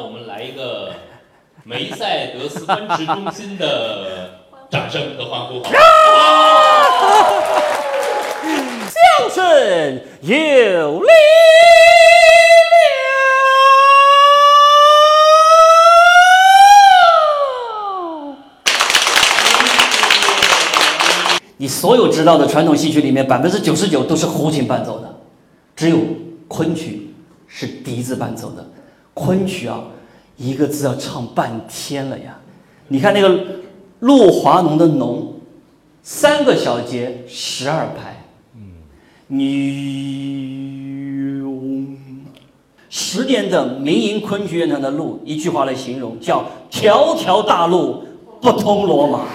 我们来一个梅赛德斯奔驰中心的掌声和欢呼，好吗？相声有力量。你所有知道的传统戏曲里面，百分之九十九都是胡琴伴奏的，只有昆曲是笛子伴奏的。昆曲啊，一个字要唱半天了呀！你看那个陆华浓的浓，三个小节，十二拍，嗯，你十年的民营昆剧院团的路，一句话来形容，叫条条大路不通罗马。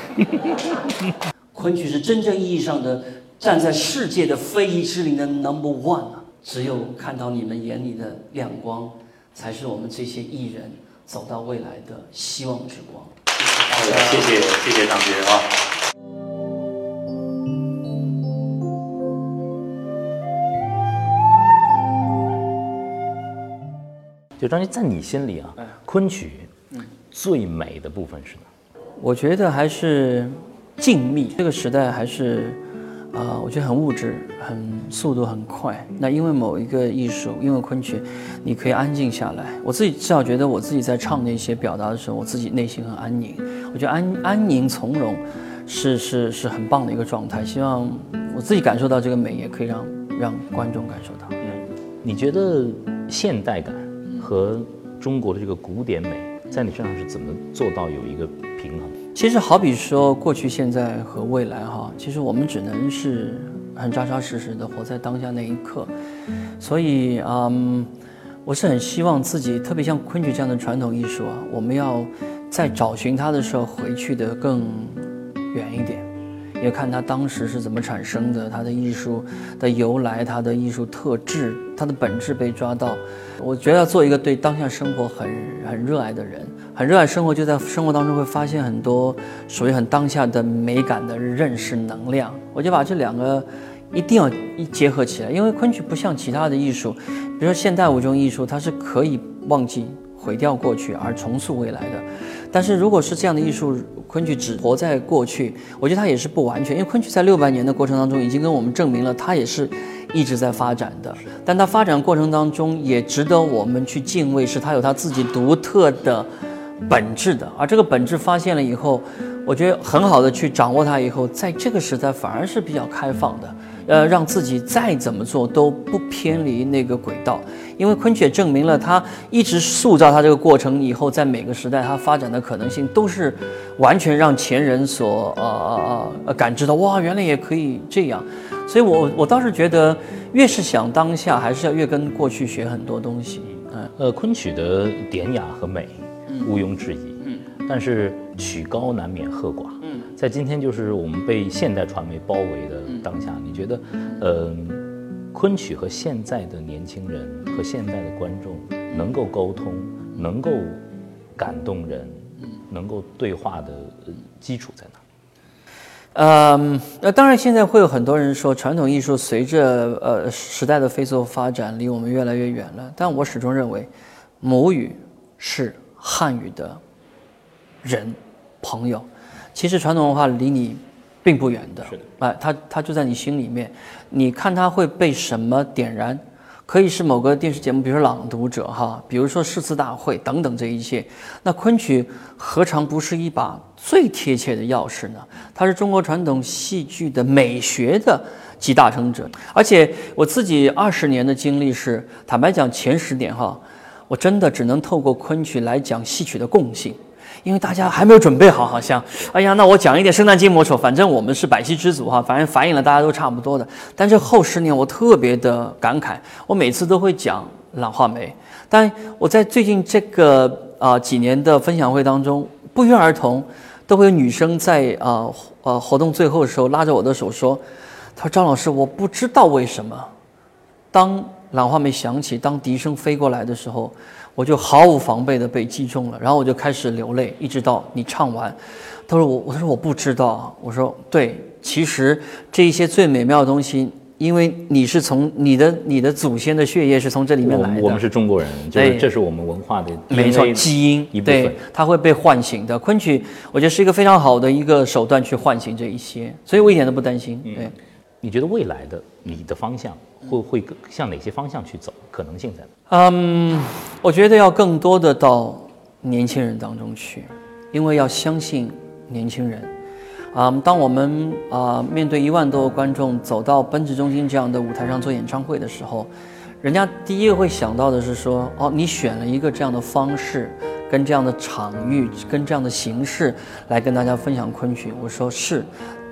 昆曲是真正意义上的站在世界的非遗之林的 number one 啊！只有看到你们眼里的亮光，才是我们这些艺人走到未来的希望之光。谢谢谢谢张杰啊！就张杰，在你心里啊，昆曲最美的部分是哪？我觉得还是静谧。这个时代还是，啊、我觉得很物质，很速度很快。那因为某一个艺术，因为昆曲，你可以安静下来。我自己至少觉得，我自己在唱那些表达的时候，我自己内心很安宁。我觉得安安宁从容是是是很棒的一个状态。希望我自己感受到这个美，也可以让让观众感受到。你觉得现代感和中国的这个古典美，在你身上是怎么做到有一个平衡？其实好比说过去、现在和未来哈，其实我们只能是很扎扎实实的活在当下那一刻。所以嗯，我是很希望自己，特别像昆曲这样的传统艺术啊，我们要在找寻它的时候回去的更远一点，也看它当时是怎么产生的，它的艺术的由来，它的艺术特质，它的本质被抓到。我觉得要做一个对当下生活很很热爱的人，很热爱生活，就在生活当中会发现很多属于很当下的美感的认识能量。我就把这两个一定要一结合起来，因为昆曲不像其他的艺术，比如说现代舞这种艺术，它是可以忘记、毁掉过去而重塑未来的。但是如果是这样的艺术，昆曲只活在过去，我觉得它也是不完全，因为昆曲在六百年的过程当中，已经跟我们证明了它也是一直在发展的。但它发展过程当中，也值得我们去敬畏，是它有它自己独特的本质的。而这个本质发现了以后，我觉得很好的去掌握它以后，在这个时代反而是比较开放的，呃，让自己再怎么做都不偏离那个轨道。因为昆曲也证明了，它一直塑造它这个过程以后，在每个时代它发展的可能性都是完全让前人所呃呃呃感知到，哇，原来也可以这样。所以我我倒是觉得，越是想当下，还是要越跟过去学很多东西。嗯，呃，昆曲的典雅和美，毋庸置疑。嗯，但是曲高难免和寡。嗯，在今天就是我们被现代传媒包围的当下，你觉得，呃，昆曲和现在的年轻人和现在的观众能够沟通，能够感动人，能够对话的呃基础在哪？嗯，那当然，现在会有很多人说，传统艺术随着呃时代的飞速发展，离我们越来越远了。但我始终认为，母语是汉语的人朋友。其实传统文化离你并不远的，是的，哎，它它就在你心里面。你看它会被什么点燃？可以是某个电视节目，比如说《朗读者》哈，比如说诗词大会等等这一切。那昆曲何尝不是一把最贴切的钥匙呢？它是中国传统戏剧的美学的集大成者。而且我自己二十年的经历是，坦白讲，前十年哈，我真的只能透过昆曲来讲戏曲的共性。因为大家还没有准备好，好像，哎呀，那我讲一点圣诞节魔手，反正我们是百戏之祖哈，反正反映了大家都差不多的。但是后十年我特别的感慨，我每次都会讲懒话梅，但我在最近这个啊、几年的分享会当中，不约而同都会有女生在啊呃，呃活动最后的时候拉着我的手说，她说张老师，我不知道为什么，当兰花梅响起，当笛声飞过来的时候，我就毫无防备的被击中了，然后我就开始流泪，一直到你唱完。他说我，我说我不知道。我说对，其实这一些最美妙的东西，因为你是从你的你的祖先的血液是从这里面来的，我们是中国人，就是对这是我们文化的没错，基因一部分对，它会被唤醒的。昆曲，我觉得是一个非常好的一个手段去唤醒这一些，所以我一点都不担心。嗯对，你觉得未来的你的方向会会更向哪些方向去走？可能性在哪？嗯，我觉得要更多的到年轻人当中去，因为要相信年轻人。啊、当我们啊、面对一万多个观众走到奔驰中心这样的舞台上做演唱会的时候，人家第一个会想到的是说，哦，你选了一个这样的方式，跟这样的场域，跟这样的形式来跟大家分享昆曲。我说是，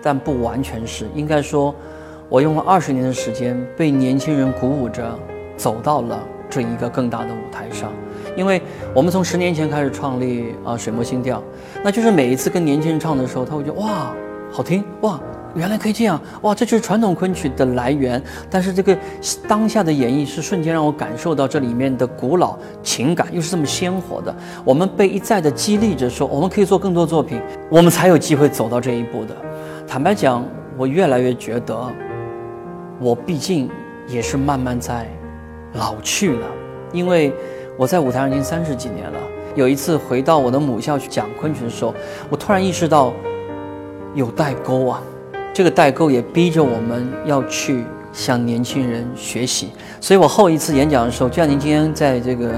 但不完全是，应该说，我用了二十年的时间，被年轻人鼓舞着走到了这一个更大的舞台上。因为我们从十年前开始创立啊、水墨新调，那就是每一次跟年轻人唱的时候，他会觉得哇好听哇，原来可以这样哇，这就是传统昆曲的来源。但是这个当下的演绎是瞬间让我感受到这里面的古老情感，又是这么鲜活的。我们被一再的激励着说，我们可以做更多作品，我们才有机会走到这一步的。坦白讲，我越来越觉得，我毕竟也是慢慢在老去了，因为我在舞台上已经三十几年了。有一次回到我的母校去讲昆曲的时候，我突然意识到有代沟啊，这个代沟也逼着我们要去向年轻人学习。所以我后一次演讲的时候，就像您今天在这个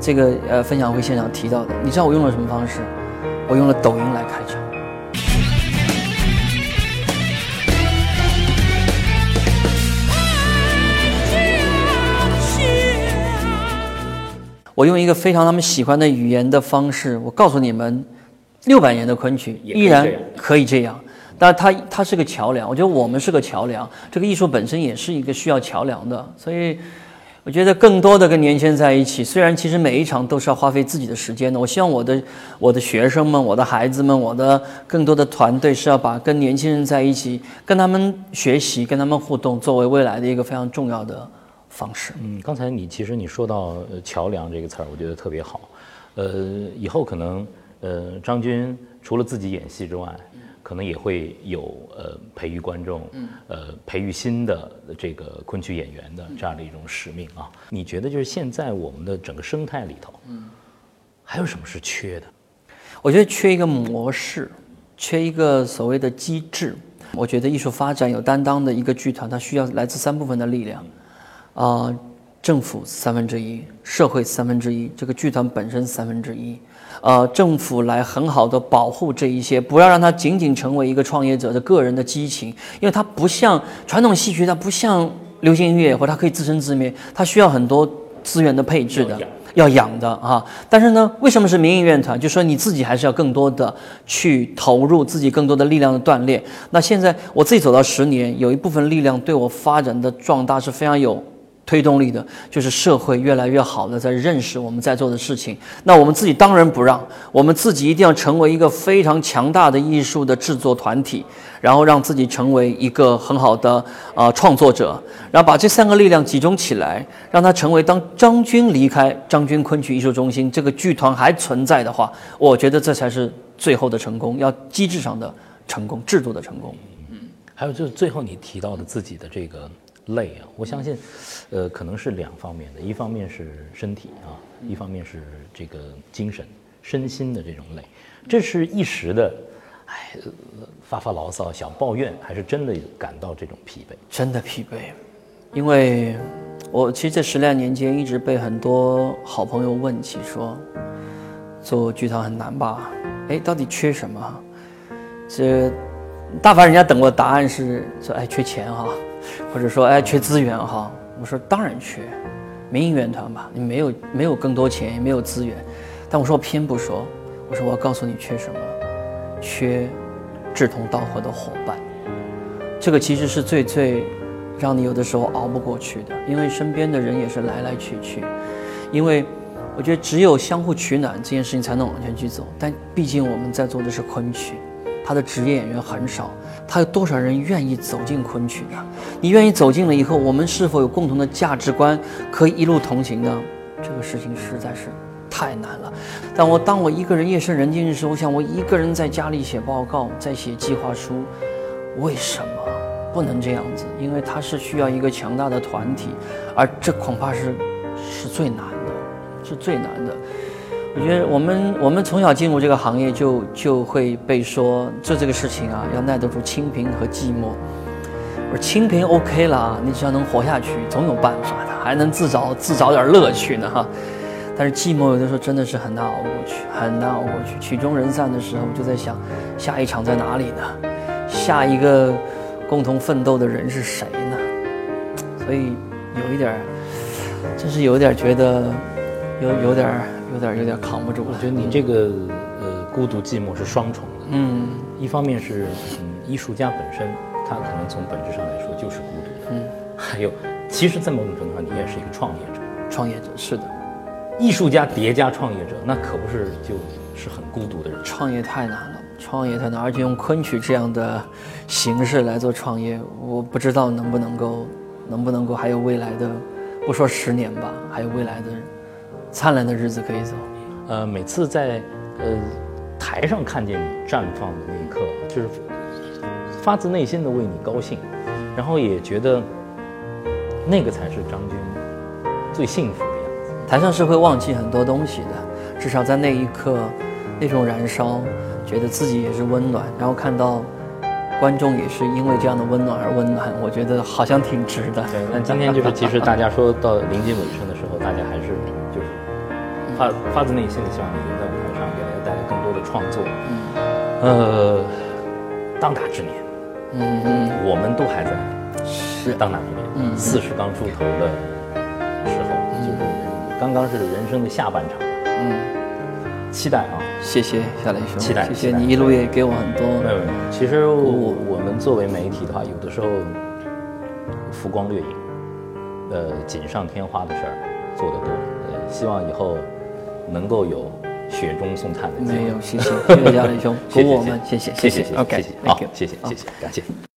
这个呃分享会现场提到的，你知道我用了什么方式？我用了抖音来开场。我用一个非常他们喜欢的语言的方式，我告诉你们，六百年的昆曲依然可以这样。但它它是个桥梁，我觉得我们是个桥梁，这个艺术本身也是一个需要桥梁的，所以我觉得更多的跟年轻人在一起，虽然其实每一场都是要花费自己的时间的，我希望我的我的学生们、我的孩子们、我的更多的团队是要把跟年轻人在一起，跟他们学习、跟他们互动，作为未来的一个非常重要的方式。嗯，刚才你其实你说到呃桥梁这个词儿，我觉得特别好。呃，以后可能呃张军除了自己演戏之外，可能也会有呃培育观众，呃培育新的这个昆曲演员的这样的一种使命啊。你觉得就是现在我们的整个生态里头，还有什么是缺的？我觉得缺一个模式，缺一个所谓的机制。我觉得艺术发展有担当的一个剧团，它需要来自三部分的力量，啊、政府三分之一，社会三分之一，这个剧团本身三分之一。呃，政府来很好的保护这一些，不要让它仅仅成为一个创业者的个人的激情，因为它不像传统戏曲，它不像流行音乐，或它可以自生自灭，它需要很多资源的配置的。要养的啊。但是呢，为什么是民营院团？就说你自己还是要更多的去投入自己更多的力量的锻炼。那现在我自己走到十年，有一部分力量对我发展的壮大是非常有。推动力的，就是社会越来越好的在认识我们在做的事情。那我们自己当仁不让，我们自己一定要成为一个非常强大的艺术的制作团体，然后让自己成为一个很好的、呃创作者，然后把这三个力量集中起来，让它成为当张军离开张军昆曲艺术中心这个剧团还存在的话，我觉得这才是最后的成功，要机制上的成功，制度的成功。嗯还有就是最后你提到的自己的这个累啊，我相信，呃，可能是两方面的，一方面是身体啊，一方面是这个精神、身心的这种累，这是一时的，哎，发发牢骚、想抱怨，还是真的感到这种疲惫？真的疲惫，因为我其实这十来年间一直被很多好朋友问起说，做剧团很难吧？哎，到底缺什么？这大凡人家等我答案是说，哎，缺钱哈，或者说哎缺资源哈。我说当然缺，民营乐团吧，你没有没有更多钱，也没有资源。但我说我偏不说，我说我要告诉你缺什么，缺志同道合的伙伴。这个其实是最最让你有的时候熬不过去的，因为身边的人也是来来去去。因为我觉得只有相互取暖这件事情才能往前去走。但毕竟我们在做的是昆曲，他的职业演员很少，他有多少人愿意走进昆曲呢？你愿意走进了以后，我们是否有共同的价值观，可以一路同行呢？这个事情实在是太难了。但我当我一个人夜深人静的时候，我想我一个人在家里写报告，在写计划书，为什么？不能这样子，因为它是需要一个强大的团体，而这恐怕是是最难的，是最难的。我觉得我们我们从小进入这个行业就就会被说做这个事情啊，要耐得住清贫和寂寞。我说清贫 OK 了，你只要能活下去，总有办法的，还能自找自找点乐趣呢哈。但是寂寞有的时候真的是很难熬过去，很难熬过去。曲终人散的时候，就在想，下一场在哪里呢？下一个共同奋斗的人是谁呢？所以有一点儿，真是有点觉得有有点有点有点扛不住了。我。觉得你这个呃孤独寂寞是双重的，嗯。一方面是嗯艺术家本身，他可能从本质上来说就是孤独的，嗯，还有其实，在某种程度上你也是一个创业者，创业者是的，艺术家叠加创业者，那可不是就是很孤独的人。创业太难了，创业太难，而且用昆曲这样的形式来做创业，我不知道能不能够，能不能够还有未来的，不说十年吧，还有未来的灿烂的日子可以走。呃，每次在呃台上看见你绽放的那一刻，就是发自内心的为你高兴，然后也觉得那个才是张军最幸福的样子。台上是会忘记很多东西的，至少在那一刻，那种燃烧，觉得自己也是温暖，然后看到观众也是因为这样的温暖而温暖，我觉得好像挺值的。对，那今天就是其实大家说到临近尾声的时候，大家还是发发自内心的希望你留在舞台上，给大家带来更多的创作。呃，当打之年，嗯嗯，我们都还在是。当打之年，嗯四十刚出头的时候，就是刚刚是人生的下半场，嗯，期待啊！谢谢夏雷兄，期待期待谢谢你一路也给我很多。没有没有，其实我我们作为媒体的话，有的时候浮光掠影，呃，锦上添花的事儿做得多，呃，希望以后能够有雪中送炭的机会。没有，谢谢，谢谢 夏雷兄，鼓谢谢舞我们，谢谢，谢谢谢谢 OK，谢谢，好谢谢谢谢，感谢。